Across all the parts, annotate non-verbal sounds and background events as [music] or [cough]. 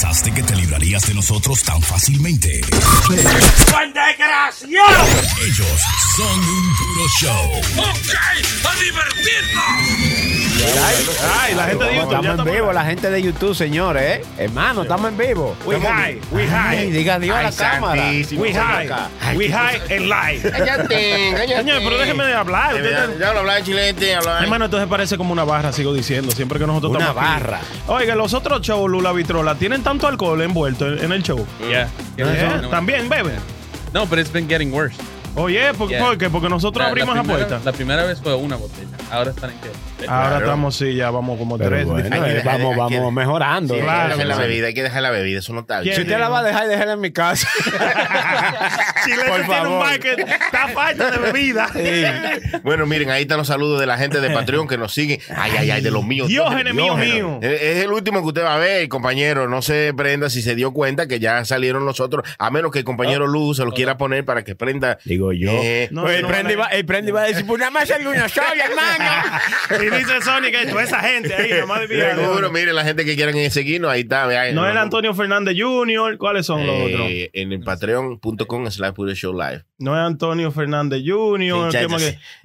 pensaste que te librarías de nosotros tan fácilmente? ¡Buen desgraciado! Ellos son un puro show. ¡Ok! ¡A divertirnos! Ay, la gente de YouTube. ya Estamos en vivo, la gente de YouTube, señores, ¿eh? Hermano, estamos en vivo. We high, we high. Ay, diga Dios a la Ay, cámara. We high, we high en live. Cállate, cállate. Señor, pero déjeme de hablar. Ya lo hablaba en chilete, hablaba. Hermano, entonces parece como una barra, sigo diciendo, siempre que nosotros Una estamos aquí. barra. Oiga, los otros shows, Lula Vitrola, tienen tanto alcohol envuelto en, en el show. Yeah. ¿Eh? También beben. No, but it's been getting worse. Oye, ¿por, Yeah. ¿por qué? Porque nosotros La- abrimos la la, primera- puerta. La primera vez fue una botella. Ahora están en qué? Ahora Claro. estamos, sí, ya vamos como Pero tres. bueno, eh, vamos, vamos mejorando. Sí, hay que dejar la bebida, hay que dejar la bebida, eso no está bien. Si usted la va a dejar, déjela en mi casa. [laughs] Chilete Por tiene un favor. bar que está falta de bebida. [laughs] Bueno, miren, ahí están los saludos de la gente de Patreon que nos sigue. Ay, ay, ay, de los míos. Diógenes mío, mío. Es el último que usted va a ver, compañero. No se prenda si se dio cuenta que ya salieron los otros, a menos que el compañero Luz se lo quiera poner para que prenda. Digo yo. Eh, No, Oye, no, el Prendi no. el va a decir, pues nada más salió una sola, hermano. [laughs] y dice Sony que toda esa gente ahí, nomás de. Seguro, miren, la gente que quieran seguirnos, ahí está. vean. No es el Antonio Fernández Jr., ¿cuáles son los otros? Eh, en el patreon.com slash puro show live. No es Antonio Fernández Jr..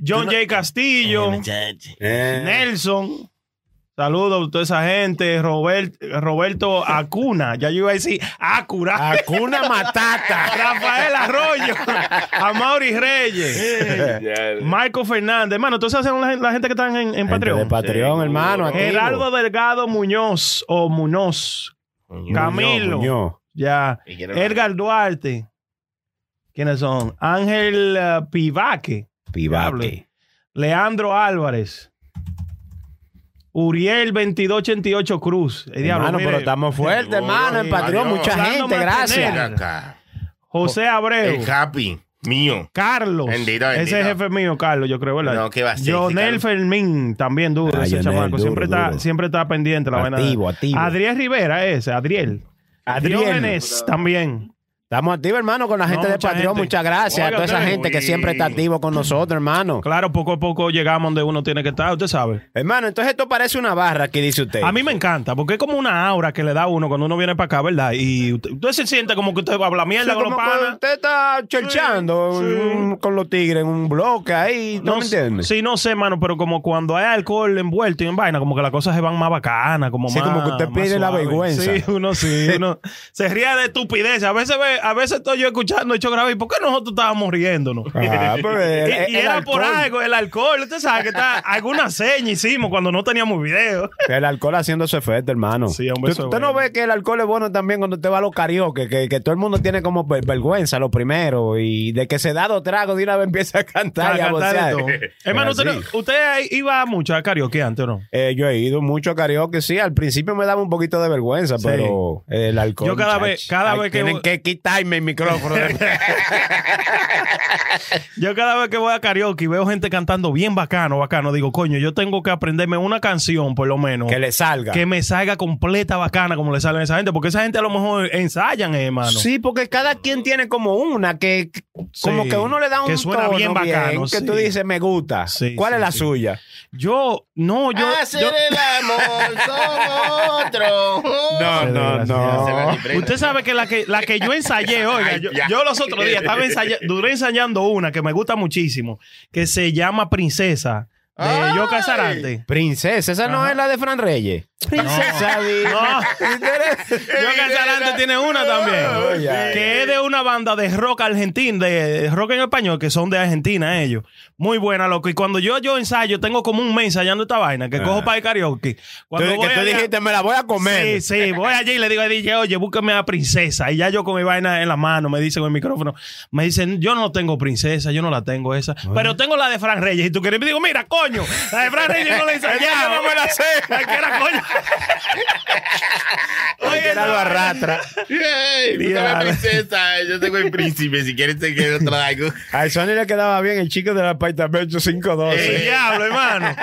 John no- J. Castillo, Eh, Nelson. Saludos a toda esa gente. Robert, Roberto Acuna. Ya yo iba a decir Acura. Hakuna Matata. [laughs] Rafael Arroyo. Amaury Reyes. Michael Fernández. Hermano, entonces hacen la, la gente que están en, en Patreon. de Patreon, hermano. activo. Gerardo Delgado Muñoz o Munoz. Camilo. Muñoz. Ya. Edgar Duarte. ¿Quiénes son? Ángel eh, Pivaque. Pivaque. Leandro Álvarez. Uriel 2288 Cruz. Eh, diablo, Hermano, mire. pero estamos fuertes, hermano. En Patreon, mucha Orlando gente, gracias. José Abreu. El happy mío. Carlos. Bendito, Ese bendito. es jefe mío, Carlos, yo creo, ¿verdad? No, ¿qué va a ser, Jonel Carlos? Fermín, también duro, Ah, ese Jonel, chamaco. duro, siempre, está, duro. siempre está pendiente la vaina. de- Activo, activo. Adriel Rivera, ese, Adriel. Adriel. Diógenes también. Estamos activos, hermano, con la gente No, de Patreon. gente. Muchas gracias a toda esa gente que siempre está activo con nosotros, hermano. Claro, poco a poco llegamos donde uno tiene que estar, usted sabe. Hermano, entonces esto parece una barra que dice usted. A mí me encanta, porque es como una aura que le da a uno cuando uno viene para acá, ¿verdad? Y usted, usted se siente como que usted va a hablar Sí, mierda con los panas. usted está cherchando Sí, con los tigres en un bloque ahí, ¿no, me entiendes? Sí, no sé, mano, pero como cuando hay alcohol envuelto y en vaina, como que las cosas se van más bacanas, como Sí, más. como que usted pierde la vergüenza. Sí, uno sí, [laughs] uno se ríe de estupidez. A veces ve, a veces estoy yo escuchando hecho grave, ¿y por qué nosotros estábamos riéndonos? Ah, pero [laughs] el- y y el era por algo, el alcohol. Usted sabe que está, [laughs] alguna seña hicimos cuando no teníamos video. El alcohol haciendo su efecto, hermano. Sí, hombre, ¿Usted, no ve que el alcohol es bueno también cuando usted va a los karaoke, que, que todo el mundo tiene como ver- vergüenza lo primero y de que se da dos tragos de una vez [laughs] empieza a cantar y a cantar y. Hermano, usted, así. no- usted iba mucho a karaoke antes, ¿o no? Eh, yo he ido mucho a karaoke, sí. Al principio me daba un poquito de vergüenza, Sí. pero el alcohol. Yo cada muchacho. vez- cada vez que Tienen que quitarme el micrófono. [laughs] Yo cada vez que voy a karaoke y veo gente cantando bien bacano, bacano, digo, coño, yo tengo que aprenderme una canción, por lo menos. que le salga. que me salga completa bacana como le salen a esa gente, porque esa gente a lo mejor ensayan, eh, hermano. Sí, porque cada quien tiene como una que que- como Sí, que uno le da un que suena tono bien bacano, que sí. tú dices me gusta. Sí, ¿Cuál sí, es la sí. suya? Yo, no, yo. Hacer yo- el amor [laughs] son otro. No, no, no. Usted sabe que la que la que yo ensayé, [laughs] oiga, Ay, yo, los otros días estaba [laughs] ensayando, duré ensayando una que me gusta muchísimo, que se llama Princesa, de Ay. Yoka Sarante. Princesa, esa no Ajá. es la de Fran Reyes. Princesa, No, Yoka [laughs] Sarante tiene una también, que es de una banda de rock argentino, de rock en español, que son de Argentina ellos. Muy buena, loco. Y cuando yo, yo ensayo, tengo como un mes ensayando esta vaina, que cojo para el karaoke. Tú, Cuando que voy tú allá- dijiste, me la voy a comer. Sí, sí, voy allí y le digo a DJ, oye, búscame a princesa. Y ya yo con mi vaina en la mano, me dicen con el micrófono, me dicen, yo no tengo princesa, yo no la tengo esa, pero tengo la de Fran Reyes. Y tú quieres, me digo, mira, coño, la de Fran Reyes no la ensayaba. [laughs] no me la sé. [laughs] Ay, que era coño. [laughs] Oye, Oye, lo no, arrastra. Princesa, yo tengo el príncipe, si quieres te quiero traigo. A Sony le quedaba bien el chico del apartamento 512. el diablo, hermano.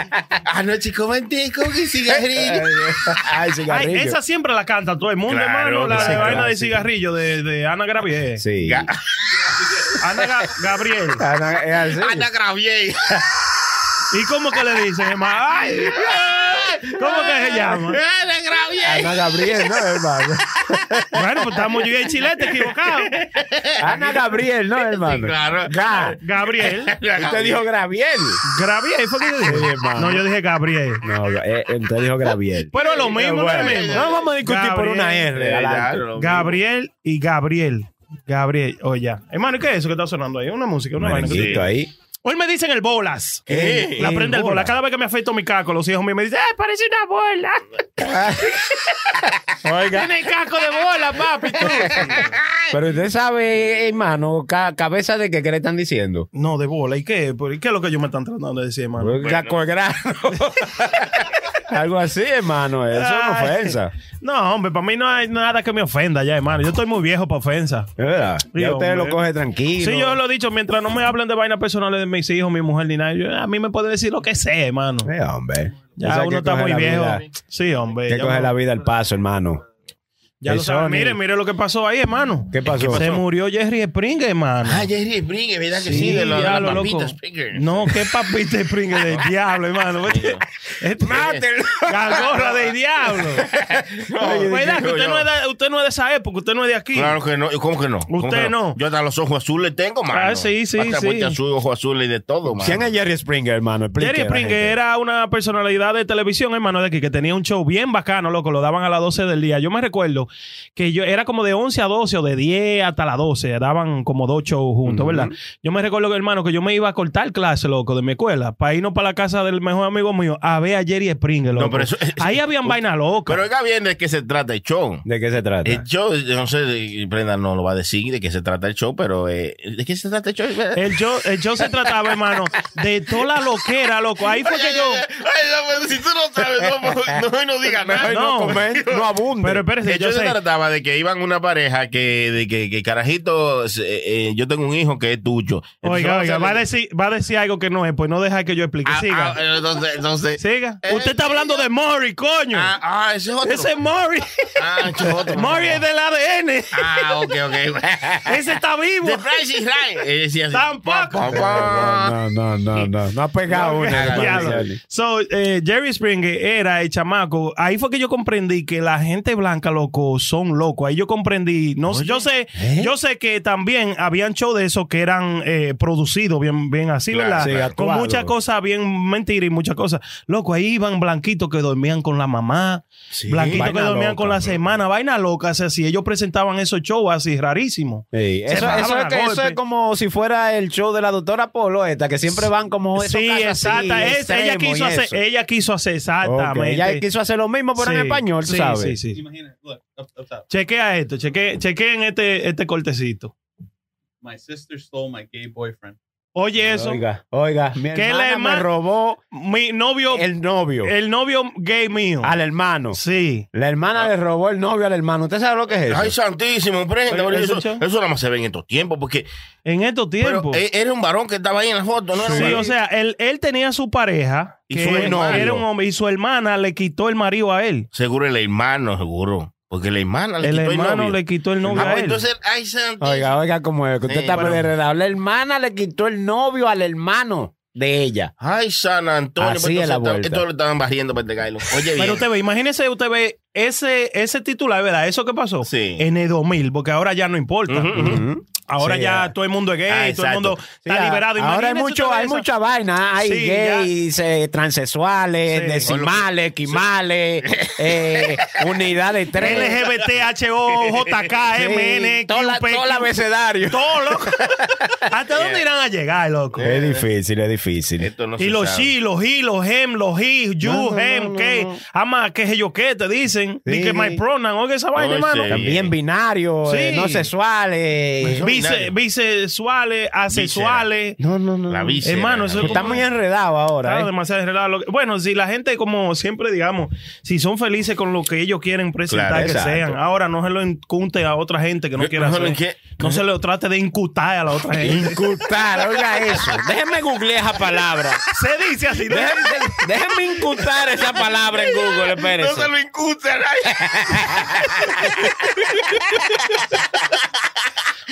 [laughs] Anoche comenté con el cigarrillo. [laughs] Ay, Ay, cigarrillo. esa siempre la canta todo el mundo, Claro, hermano. La de vaina de cigarrillo de, de Ana Gravier. Sí. Ga- Ana Ga- Gabriel. Ana. Ana Gravier. ¿Y cómo que le dicen, hermano? Ay, ¿Cómo que se llama? [laughs] Ana Gravier. Ana Gabriel, ¿no, hermano? Bueno, pues estamos yo y el chilete equivocado. Ana Gabriel, ¿no, hermano? claro. Ga. [laughs] Gabriel. Usted dijo Gabriel. Gabriel, ¿fue que yo dije? Sí, no, yo dije Gabriel. No, eh, usted dijo Gabriel. Pero lo mismo, no es lo Bueno, mismo. no vamos a discutir por una. R. Eh, adelante. Gabriel y Gabriel. Gabriel, oye, ya. Hermano, ¿y qué es eso que está sonando ahí? Una música, una vaina. ahí. Hoy me dicen el bolas. ¿Qué? La El prende el bola. bolas. Cada vez que me afeito mi caco, los hijos míos me dicen, ¡eh, parece una bola! [laughs] Oiga. Tiene caco de bola, papi, tú. [laughs] Pero usted sabe, hermano, ca- cabeza de qué que le están diciendo. No, de bola. ¿Y qué? ¿Por- ¿Y qué es lo que ellos me están tratando de decir, hermano? Caco de grano. [laughs] Algo así, hermano. Eso es una ofensa. No, hombre, para mí no hay nada que me ofenda ya, hermano. Yo estoy muy viejo para ofensa. Es verdad. Sí, Ya usted hombre. lo coge tranquilo. Sí, yo lo he dicho, mientras no me hablen de vainas personales de mis hijos, mi mujer ni nada, yo- a mí me puede decir lo que sea, hermano. Eh, hombre. Ya uno está muy la viejo. vida- Sí, hombre. que ya coge uno- la vida al paso, hermano. Ya lo Hey, sabe. Sony. Mire, mire lo que pasó ahí, hermano. ¿Qué pasó? Se murió Jerry Springer, hermano. Ah, Jerry Springer, ¿verdad que sí? de la, de la diablo, papita loco. Springer. No, qué papita Springer del diablo, hermano. [laughs] Mátelo. Gargorra del [laughs] diablo. No, ¿Verdad que usted no, es de, usted no es de esa época? Usted no es de aquí. Claro que no. ¿Y ¿Cómo que no? ¿Cómo Usted que no. Yo hasta los ojos azules tengo, mano. Ah, sí, sí, hasta sí. azul, ojos azules y de todo, mano. ¿Quién es Jerry Springer, hermano? Explique Jerry la Springer era una personalidad de televisión, hermano, de aquí, que tenía un show bien bacano, loco, lo daban a las 12 del día. Yo me recuerdo que yo era como de 11 a 12 o de 10 hasta las 12, daban como dos shows juntos, ¿verdad? Yo me recuerdo, hermano, que yo me iba a cortar clase, loco, de mi escuela, para irnos para la casa del mejor amigo mío a ver a Jerry Springer, loco. No, pero eso- Ahí habían vainas locas. Pero oiga bien de qué se trata el show. ¿De qué se trata? El show, yo no sé, Brenda no lo va a decir de qué se trata el show, pero eh, ¿de qué se trata el show? El show, el show se trataba, hermano, de toda la loquera, loco. Ahí fue que yo... Ay, no, si tú no sabes, no, no, no digas nada. no, no abunde. Pero espérese, El yo se trataba de que iban una pareja que, de que, que carajito, eh, eh, yo tengo un hijo que es tuyo. Entonces, Oiga, oiga, a va a, decir, va a decir algo que no es, pues no deja que yo explique. Ah, Siga. ah, entonces, entonces. Siga. Eh, Usted está hablando de Maury, coño. Ah, ah, ese es otro. Ese es Maury. Ah, ese es otro. Maury es del ADN. Ah, ok, ok. [laughs] Ese está vivo. The price is right. Tampoco. No, no, no, no. No ha pegado No, una. So, eh, Jerry Springer era el chamaco. Ahí fue que yo comprendí que la gente blanca, loco, son locos. Ahí yo comprendí. No, sé, yo sé, ¿eh? yo sé que también habían shows de esos que eran eh, producidos bien, bien así, Claro, ¿verdad? sí, Con muchas cosas bien mentiras y muchas cosas. Loco, ahí iban blanquitos que dormían con la mamá, blanquitos que dormían loca, con la bro. semana, vaina loca. O sea, si ellos presentaban esos shows así rarísimos. Sí, Eso, eso es a que- eso golpe. es como si fuera el show de la doctora Polo esta, que siempre van como esos Sí, casos exacta. así, Es- ella quiso hacer, eso. ella quiso hacer exactamente. Ella quiso hacer lo mismo, pero en Sí, español, tú sí, sabes. Sí, sí. Look, top. Chequea esto, cheque, chequeen este, este cortecito. My sister stole my gay boyfriend. Oye eso, Oiga, oiga, mi Que la hermana me herma- robó mi novio, el, el novio novio gay mío. al hermano. Sí. La hermana le robó el novio al hermano. ¿Usted sabe lo que es eso? Ay, santísimo, prenda. Oye, Eso, ¿eso, nada más se ve en estos tiempos, porque. En estos tiempos. eh, era un varón que estaba ahí en la foto, ¿no? Sí, o sea, él, él tenía su pareja, Y que su hermano. era un hombre, y su hermana le quitó el marido a él. Seguro el hermano, seguro. Porque la hermana le El quitó hermano el novio. le quitó el novio Ah, a pues él. entonces, ay, santísimo. Oiga, oiga, como es que usted Sí, está bueno. La hermana le quitó el novio al hermano de ella. Ay, San Antonio. Así pues es la vuelta. Esto lo estaban barriendo para este gailo. Oye, bien. Pero usted ve, imagínese, usted ve ese, ese titular, ¿verdad? Eso que pasó Sí. en el 2000, porque ahora ya no importa. Ahora Sí, ya todo el mundo es gay, Ah, todo el mundo Sí, está liberado. Ahora hay mucho, hay esa- mucha vaina. Hay Sí, gays, eh, transexuales, Sí. decimales, quimales, eh, [laughs] unidad de tres. LGBT, HO, JK, Sí, MN, todo la- QP, todo el abecedario. todo, loco. [laughs] ¿Hasta dónde irán a llegar, loco? Es difícil, es difícil. Esto no Y los sabe. she, los he, los hem, los he, you, No, no, hem, no, que, ama, que yo qué, te dicen. Sí. Que my pronoun, oiga esa vaina, hermano. sí. También binarios, eh, no sexuales. Bise- bisexuales, asexuales. No, no, no. La. Hermano, eso Está muy enredado ahora. Claro, eh. demasiado enredado. Bueno, si la gente, como siempre digamos, si son felices con lo que ellos quieren presentar, Claro, que exacto. sean. Ahora no se lo incute a otra gente que no quiera no se lo hacer. No se lo trate de incutar a la otra gente. Incutar, oiga eso. Déjenme googlear esa palabra. se dice así. Déjenme, déjenme incutar esa palabra en Google, espérese. [laughs] No se lo incute a nadie. [laughs]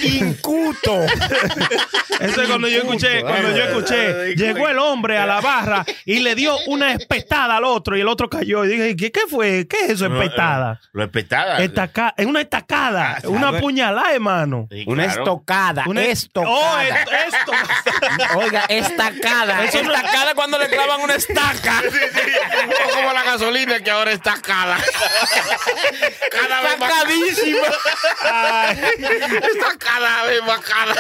Incuto. [laughs] Eso es cuando yo escuché, cuando yo escuché, llegó el hombre a la barra y le dio una espetada al otro y el otro cayó. Y dije, ¿qué, qué fue? ¿Qué es eso, espetada? Lo espetada. Estaca- es una estacada, una puñalada, hermano. Sí, Una estocada. Una estocada. Oh, esto, esto. [laughs] Oiga, estacada. estacada cuando le clavan una estaca. O como la gasolina que ahora está cara. Cada vez más Estacadísima. Ay, está cada vez más cara.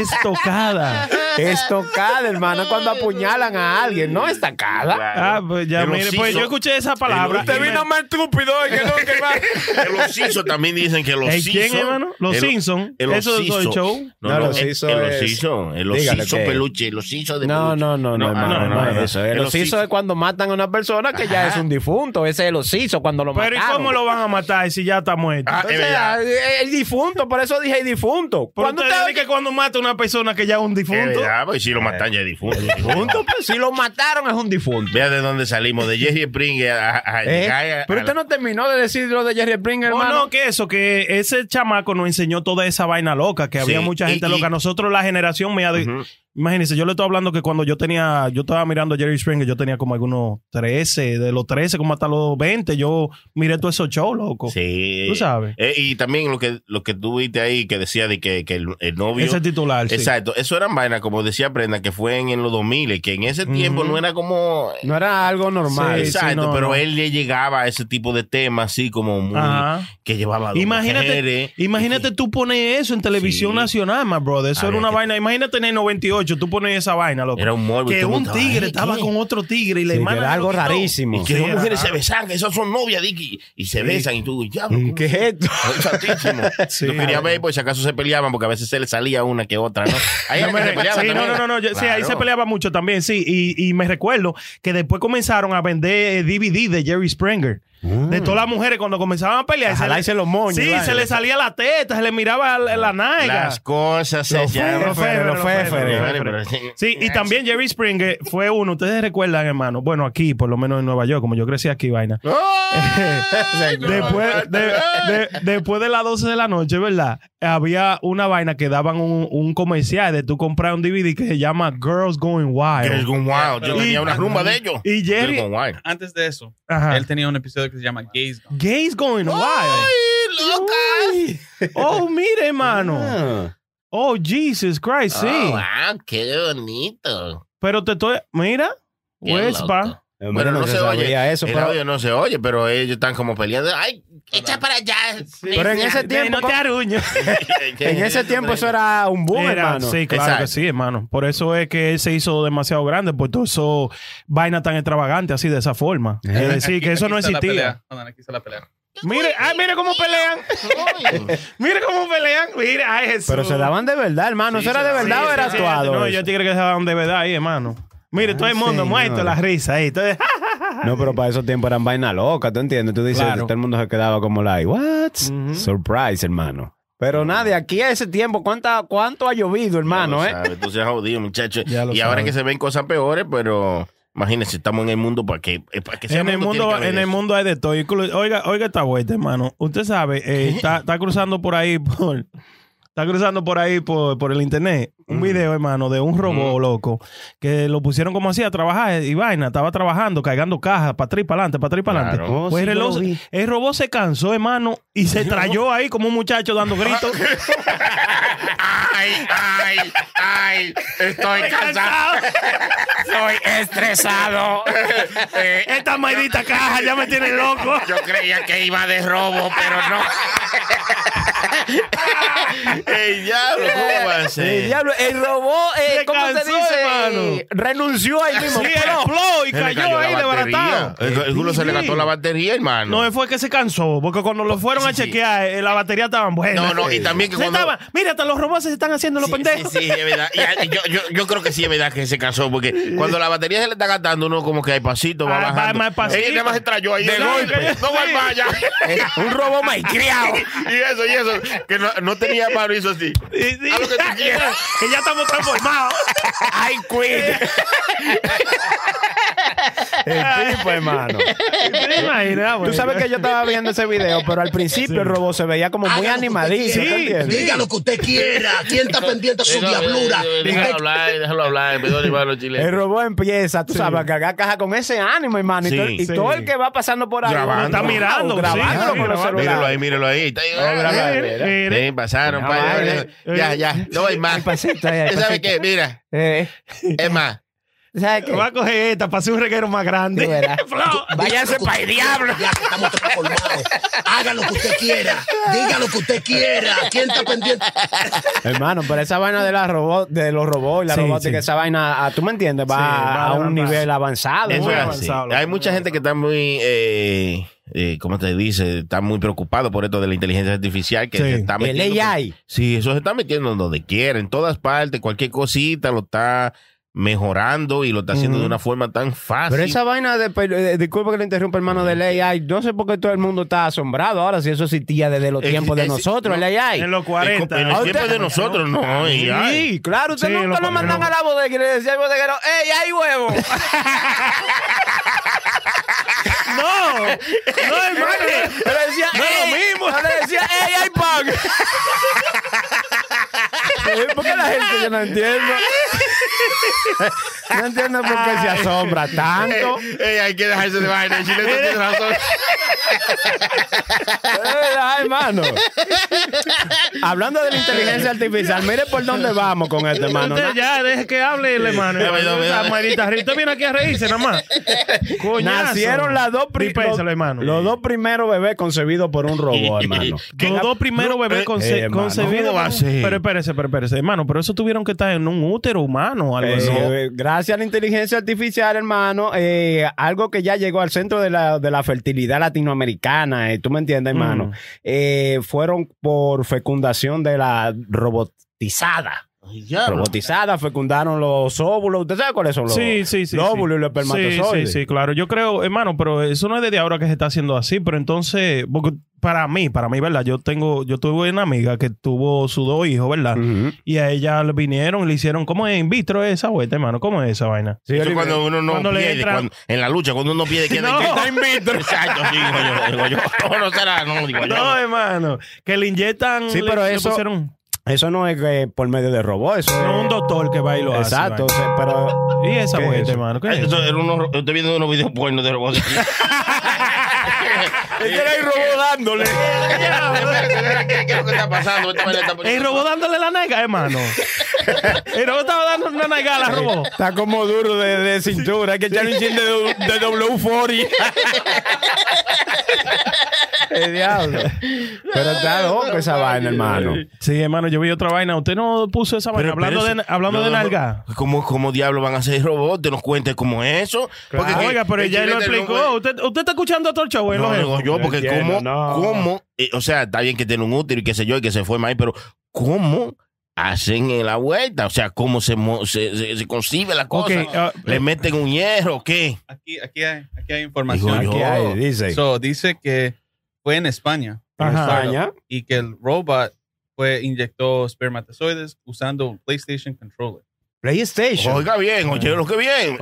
estocada. Estocada, hermano, cuando apuñalan a alguien, no estacada. Ah, pues ya, El mire, pues yo escuché esa palabra. Usted vino más estúpido que no, que va. El osizo también dicen que los ¿El quién, hermano? Los Simpson. El Eso es el show. No, No, osizo. El Dígale osizo que- peluche. El osizo de No, peluche. no, no, no, hermano, no, no, es eso. El es cuando matan a una persona que ya es un difunto. Ese es el osizo cuando lo Pero ¿y cómo lo van a matar si ya está muerto? Ah, el difunto, por eso dije difunto. Pero Cuando usted que cuando mata a una persona que ya es un difunto. verdad, pues si lo matan ya es difunto. [laughs] difunto, pues si lo mataron es un difunto. Vea de dónde salimos, de Jerry Springer a, a ¿Eh? a- Pero a usted no terminó de decir lo de Jerry Springer, hermano. no, que eso, que ese chamaco nos enseñó toda esa vaina loca, que había mucha gente y- loca. Nosotros, la generación mía, de-. Imagínense, yo le estoy hablando que cuando yo tenía, yo estaba mirando a Jerry Springer, yo tenía como algunos 13, de los 13 como hasta los 20, yo miré todos esos shows, loco. Sí. Tú sabes. Eh, y también lo que, lo que tú viste ahí que decía de que, que el, el novio. Ese titular, sí. Exacto. Eso eran vainas, como decía Brenda, que fue en, en los 2000, que en ese tiempo no era como. No era algo normal. Sí, Exacto, no, pero no. él le llegaba a ese tipo de temas así como muy. Ajá. que llevaba a dos Imagínate, mujeres. imagínate tú pones eso en televisión Sí. nacional, my brother. Eso A era ver, una que- vaina. Imagínate en el 98, tú pones esa vaina, loco. Era un y Que un tigre ¿eh? estaba con otro tigre y la hermana. era algo rarísimo. Y que dos mujeres se besan, que esas son novias, Dicky, y se besan, y tú, ya, ¿Qué es esto? [laughs] Santísimo. Yo quería ver, pues si acaso se peleaban, porque a veces se le salía una que otra, ¿no? Ahí No, se no, no, no, sí, ahí se peleaba mucho también, sí. Y, me recuerdo que después comenzaron a vender eh, DVD de Jerry Springer. De todas las mujeres cuando comenzaban a pelear. A jalarse los moños, Sí, se le salía la teta, se le miraba la, la nalga. Las cosas se llaman. los pero sí. Y también Jerry Springer fue uno, ustedes recuerdan, hermano, bueno, aquí, por lo menos en Nueva York, como yo crecí aquí, vaina. [laughs] después, de, de- después de las 12 de la noche, ¿verdad? Había una vaina que daban un, un comercial de tú comprar un DVD que se llama Girls Going Wild. un wow. Yo Y- tenía una rumba de ellos. y Jerry- Girls Wild. Antes de eso, Ajá. él tenía un episodio que se llama Gays Gone. Gays Going Wild. ¡Ay, Oh, mire, hermano. Oh, Jesus Christ, sí. Oh, wow, qué bonito. Pero te estoy. Mira, Qué Wespa. loco. Bueno, Bueno, no, se, oye. eso, el pero, audio no se oye, pero ellos están como peleando. ¡Ay, echa para allá! pero en ese tiempo, no te aruño. [laughs] en ese tiempo eso era un boom, Era- hermano. Sí, claro Exacto. que sí, hermano. Por eso es que él se hizo demasiado grande, por todo eso vaina tan extravagante así de esa forma. Es decir, que eso aquí no está la existía. pelea. On, aquí está la pelea. Mire, ay, mire cómo pelean. [laughs] mire cómo pelean. Mire, ay, Jesús. Pero se daban de verdad, hermano. ¿Eso era de verdad o era Sí, actuado? No, eso? yo tigre que se daban de verdad ahí, hermano. Mire, todo el mundo señor. muerto, la risa ahí. Entonces, [laughs] No, pero para esos tiempos eran vaina loca, ¿tú entiendes? Tú dices, Claro. todo el mundo se quedaba como like, what? Surprise, hermano. Pero nada, de aquí a ese tiempo, ¿cuánta, ¿cuánto ha llovido, hermano, eh? Tú seas jodido, muchacho. Y ahora que se ven cosas peores, pero imagínense, estamos en el mundo para que, eh, para que sea en el mundo, en el eso. mundo hay de todo. Oiga, oiga esta vuelta, hermano. Usted sabe, eh, está, está cruzando por ahí por. Está cruzando por ahí por, por el internet un video, hermano, de un robot loco que lo pusieron como así a trabajar y vaina. Estaba trabajando, cargando cajas para atrás y para adelante, para atrás y para adelante. Claro. Oh, Pues sí, el, reloj- el robot se cansó, hermano, y se trayó ahí como un muchacho dando [laughs] gritos. Ay, ay, ay, estoy cansado. Soy estresado. Eh, Esta maldita caja ya me tiene loco. [laughs] yo creía que iba de robo, pero no. [laughs] ¡Ey, diablo! ¿Cómo va a El ser? diablo, el robot, eh, Se ¿cómo cansó, se dice? hermano. Eh, Renunció ahí mismo. Sí, Pero- explotó y Se le cayó cayó ahí la desbaratado. batería. El, el culo se le gastó la batería, hermano. No, fue que se cansó, porque cuando lo fueron a Sí, chequear, eh, la batería estaba buena. No, no, y también que Se cuando- estaba- mira, hasta los robots se están haciendo los Sí, pendejos. Sí, sí, es verdad. Y, ah, yo, yo, yo creo que sí es verdad que se cansó, porque cuando la batería se le está gastando, uno como que hay pasito, va Ah, va bajando. más pasito. Ella nada más se trayó ahí de golpe. No va vaya. [laughs] Eh, un robot malcriado. [laughs] y eso, y eso, que no, no tenía mano, hizo así. Sí, sí. Haz lo que tú [laughs] quieras. Que ya estamos transformados. I [laughs] quit. [laughs] El tipo, hermano. ¿Te imaginas, Tú sabes que yo estaba viendo ese video, pero al principio el robot se veía como muy Haga lo que animadísimo. usted ¿te quiera. entiendes? Diga lo que usted quiera. ¿Quién está pendiente de su diablura? Déjalo hablar, déjalo hablar. El robot empieza, tú sabes, a cargar caja con ese ánimo, hermano. Y, Sí, todo, y sí. todo el que va pasando por ahí Grabando. Está mirando, grabándolo sí, con sí, los grabando. celulares. Míralo ahí, míralo ahí. Está. Sí, pasaron. Ya, ya. No hay más. Hay pasito ahí, hay ¿Tú ¿Sabes qué? Mira, Eh, es más. ¿Sabes qué? Va a coger esta para hacer un reguero más grande. Flo. Váyase para el diablo. Ya que estamos transformados. Haga lo que usted quiera. Diga lo que usted quiera. ¿Quién está pendiente? Hermano, pero esa vaina de, la robot, de los robots y la Sí, robótica, sí. esa vaina, ah, tú me entiendes, va Sí, va a un nivel avanzado. Eso muy es avanzado, Hay mucha gente que está muy, eh, eh, ¿cómo te dice? Está muy preocupado por esto de la inteligencia artificial que Sí. se está El metiendo. AI. Sí, eso se está metiendo en donde quiera, en todas partes, cualquier cosita lo está mejorando y lo está haciendo de una forma tan fácil. Pero esa vaina de, eh, disculpa que le interrumpa, hermano, del AI, no sé por qué todo el mundo está asombrado ahora si eso existía desde los Es- tiempos de nosotros, no, el AI. En los 40. En ¿A los tiempos de nosotros, no. Sí, claro, usted Sí, nunca lo- lo mandan no. a la bodega y le decía al bodeguero, ¡Ey, hay huevo! [laughs] [laughs] No, no, hermano. Le decía, No es lo mismo. le decía, ¡Ey, hay pan! [laughs] ¿Por qué la gente yo no entiendo? No entiendo por qué se asombra tanto. Ey, hay que dejarse de vaina. El chileno tiene razón. Es verdad, hermano. Hablando de la inteligencia artificial, mire por dónde vamos con esto, hermano. Ya, deje que hable el hermano. Usted viene aquí a reírse nada más. Coñazo. Nacieron las dos pri- Dispénselo, los, hermano. los dos primeros bebés concebidos por un robot, [laughs] hermano. Los dos primeros bebés eh, conce- eh, concebidos. Pero espérese, pero espérese, hermano. Pero eso tuvieron que estar en un útero humano o algo así. Eh, gracias a la inteligencia artificial, hermano, eh, algo que ya llegó al centro de la, de la fertilidad latinoamericana, eh, tú me entiendes, hermano, Mm. fueron por fecundación de la robotizada. Robotizada, fecundaron los óvulos. ¿Usted sabe cuáles son los, Sí, sí, sí. los sí. óvulos y los Sí, espermatozoides? sí, sí, claro. Yo creo, hermano, pero eso no es desde ahora que se está haciendo así. Pero entonces, porque para mí, para mí, ¿verdad? Yo tengo, yo tuve una amiga que tuvo sus dos hijos, ¿verdad? Y a ella le vinieron y le hicieron, ¿cómo es in vitro esa vuelta, hermano? ¿Cómo es esa vaina? Sí, Eso cuando uno no Cuando le pierde, entra- cuando- en la lucha, cuando uno pierde, queda No. queda [laughs] invicto. Exacto, sí, digo yo, digo yo. [laughs] No, no será, no, digo [laughs] yo. No, hermano. Que le inyectan. Sí, pero le eso- pusieron- Eso no es eh, por medio de robot, eso no, es- un doctor que va y lo hace. Exacto, vaina. o sea, pero ¿Y esa ¿Qué es vuelta, eso? hermano? ¿Qué es Ay, eso? era estoy viendo unos videos porno de robots. [laughs] era el robot dándole. ¿Qué [laughs] qué es lo que está pasando? El robot dándole la nega, hermano. El robot estaba dando una nega a la robot. Está como duro de, de cintura. Hay que echarle un chin de, de W40. El diablo. Pero está loco esa vaina, hermano. Sí, hermano, yo vi otra vaina. Usted no puso esa vaina. hablando eso- de, hablando no, de no, nalga. ¿Cómo, ¿Cómo diablos van a ser robots? ¿Te nos cuentes cómo es eso? Porque que Oiga, pero el ya él lo no explicó. usted, usted está escuchando otro show, ¿eh? No, Los digo yo, porque entiendo, cómo, no. cómo, eh, o sea, está bien que tiene un útero y qué sé yo, y que se fue ahí, pero ¿cómo hacen la vuelta? O sea, ¿cómo se, mo- se, se- se concibe la cosa? Ah, ¿Le meten un hierro o qué? Aquí, aquí, hay, aquí hay información. Digo Aquí hay, dice. So, dice que fue en España En Ajá. España. y que el robot fue inyectó espermatozoides usando un PlayStation controller. PlayStation. Oiga bien, oye, lo que bien.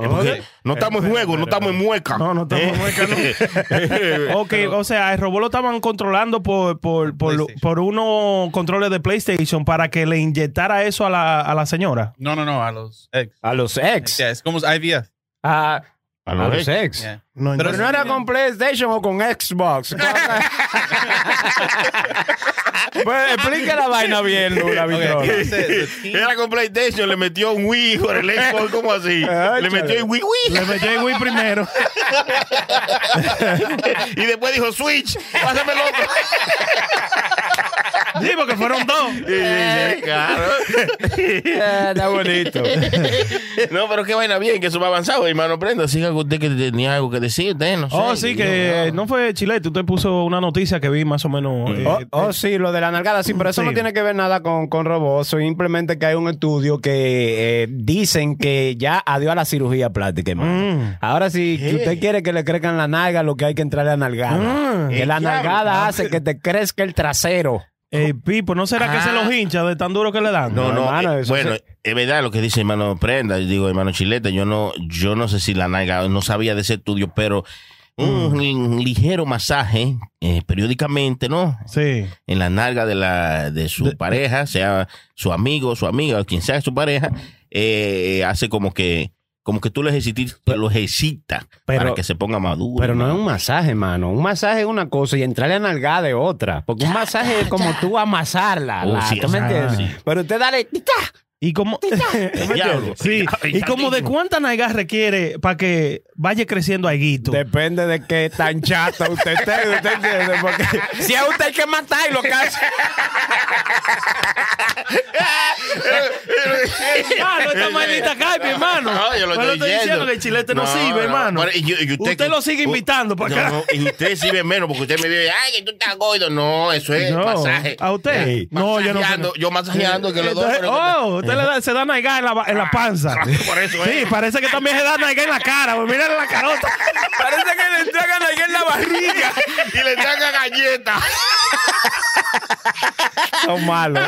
No estamos en juego, no estamos en mueca. No, no estamos en mueca, no. [laughs] Ok, o sea, el robot lo estaban controlando por, por, por, por unos controles de PlayStation para que le inyectara eso a la, a la señora. No, no, no, a los ex. A los ex. Yeah, es como IVF. A, A a los los ex. Yeah. No, Pero entonces- no era con PlayStation o con Xbox. [laughs] pues explica la vaina bien, Lula Okay, [laughs] Era con PlayStation, le metió un Wii con el Xbox, ¿cómo así? [laughs] Le metió el Wii Wii. Le metió el Wii primero. y después dijo Switch, pásame el otro. Sí, porque fueron dos. Sí, sí, sí, claro. Ah, Está bonito. No, pero qué vaina bien, que eso va avanzado, hermano Prenda. Siga usted que tenía algo que decir, usted, no sé. Oh, sí, que no fue Chilete. Usted puso una noticia que vi más o menos. eh, Oh, oh, sí, lo de la nalgada, sí, pero eso Sí. no tiene que ver nada con, con robots. Simplemente que hay un estudio que eh, dicen que ya adiós a la cirugía plástica, hermano. Mm. Ahora, si usted quiere que le crezcan la nalga, lo que hay que entrar a la nalgada. Mm. Que la diablo. nalgada hace que te crezca el trasero. Eh, Pipo, ¿no será que Ah. se los hincha de tan duro que le dan? No, No, no, hermano, eh, bueno, se- es verdad lo que dice hermano Prenda, yo digo hermano Chilete, yo no, yo no sé si la nalga, no sabía de ese estudio, pero un Mm. ligero masaje eh, periódicamente, ¿no? Sí. En la nalga de la de su pareja, sea su amigo, su amiga, quien sea su pareja, eh, hace como que como que tú lo ejercitas, lo ejercitas Pero- para que se ponga maduro. Pero no es un masaje, mano. Un masaje es una cosa y entrarle a nalgada es otra. Porque un masaje es como tú amasarla. Oh, la- sí, ¿Tú me entiendes? sí. Pero usted dale. ¡tita! Y como, [laughs] sí, y como de cuánta nalgas requiere para que vaya creciendo aguito. Depende de qué tan chato usted esté. ¿Usted entiende? Porque [laughs] si a usted hay que matar y lo que hace. Hermano, esta maldita caipa, hermano. No, yo lo estoy estoy diciendo diciendo. que el chilete no, No, sirve, no. hermano. Y usted usted- lo sigue invitando para acá. no, y usted sirve menos porque usted me dice, ay, que tú estás gordo. No, eso es No, masaje. ¿a usted? Sí. No, yo no- Masajeando, Yo masajeando que los dos. Oh, usted le da- se da nalga en la, en la panza. [laughs] Por eso Sí, es. parece que también se da nalga en la cara. Pues mira la carota. [laughs] Parece que le entregan ahí en la barriga. y le traga galletas. Son malos. [laughs]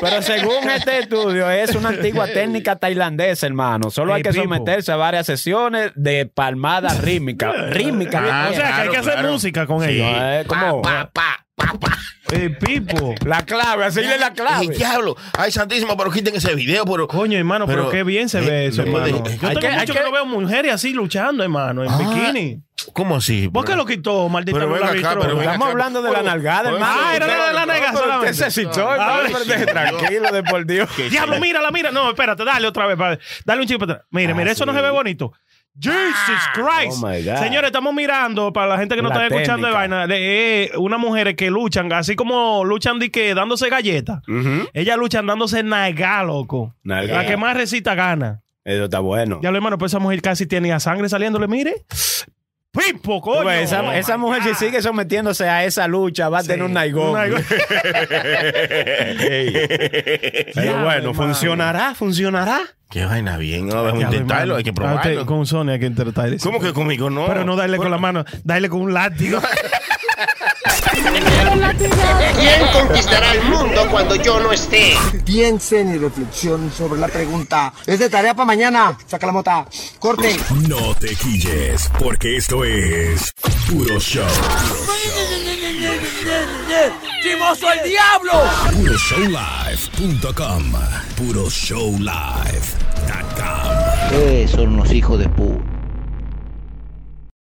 Pero según este estudio, es una antigua técnica tailandesa, hermano. Solo hay que someterse a varias sesiones de palmada rítmica. Rítmica. Ah, o sea, que hay que hacer claro. música con Sí. ellos. Es como Pa, pa, pa, pa. Eh, Pipo. la clave, así es la Ay, clave. diablo. Ay, santísimo, pero quiten ese video. Pero, Coño, hermano, pero, Pero, qué bien se eh, ve eso, de- hermano. Yo hay tengo que- mucho hay que, que- no veo mujeres así luchando, hermano, en Ah, bikini. ¿Cómo así? ¿Por qué lo quitó, maldita Pero venga acá, Vitro? pero venga Estamos acá. hablando de la nalgada, hermano. Ah, era de la nalga Pero solamente. Usted se citó, Ah, tranquilo, de por Dios. Diablo, mírala, mira. No, espérate, dale otra vez. Dale un chip para atrás. Mire, mire, eso no se ve bonito. Jesus Christ. Oh, my God. Señores, estamos mirando, para la gente que no La está escuchando de vaina, de eh, unas mujeres que luchan, así como luchan de que dándose galletas. Ujú. Ellas luchan dándose nalga, loco. Nalga. La que más recita gana. Eso está bueno. Ya lo hermano, pues esa mujer casi tenía sangre saliéndole, mire. Pipo, coño. ves, Esa, Oh, esa mujer, si God. sigue sometiéndose a esa lucha, va a tener un naigón. [laughs] [laughs] Pero bueno. ¿funcionará? ¿Funcionará? Qué vaina bien. No, vamos a intentarlo, hay que probarlo. Con Sonia hay que intentar eso. ¿Cómo que conmigo no? Pero no darle con la mano, darle con un látigo. [laughs] ¿Quién conquistará el mundo cuando yo no esté? Piensen y reflexionen sobre la pregunta. Es de tarea para mañana. Saca la mota. Corte. No te quilles, porque esto es Puro Show. ¡Chimoso el diablo! PuroShowLive.com. PuroShowLive.com. Eh, son unos hijos de pu.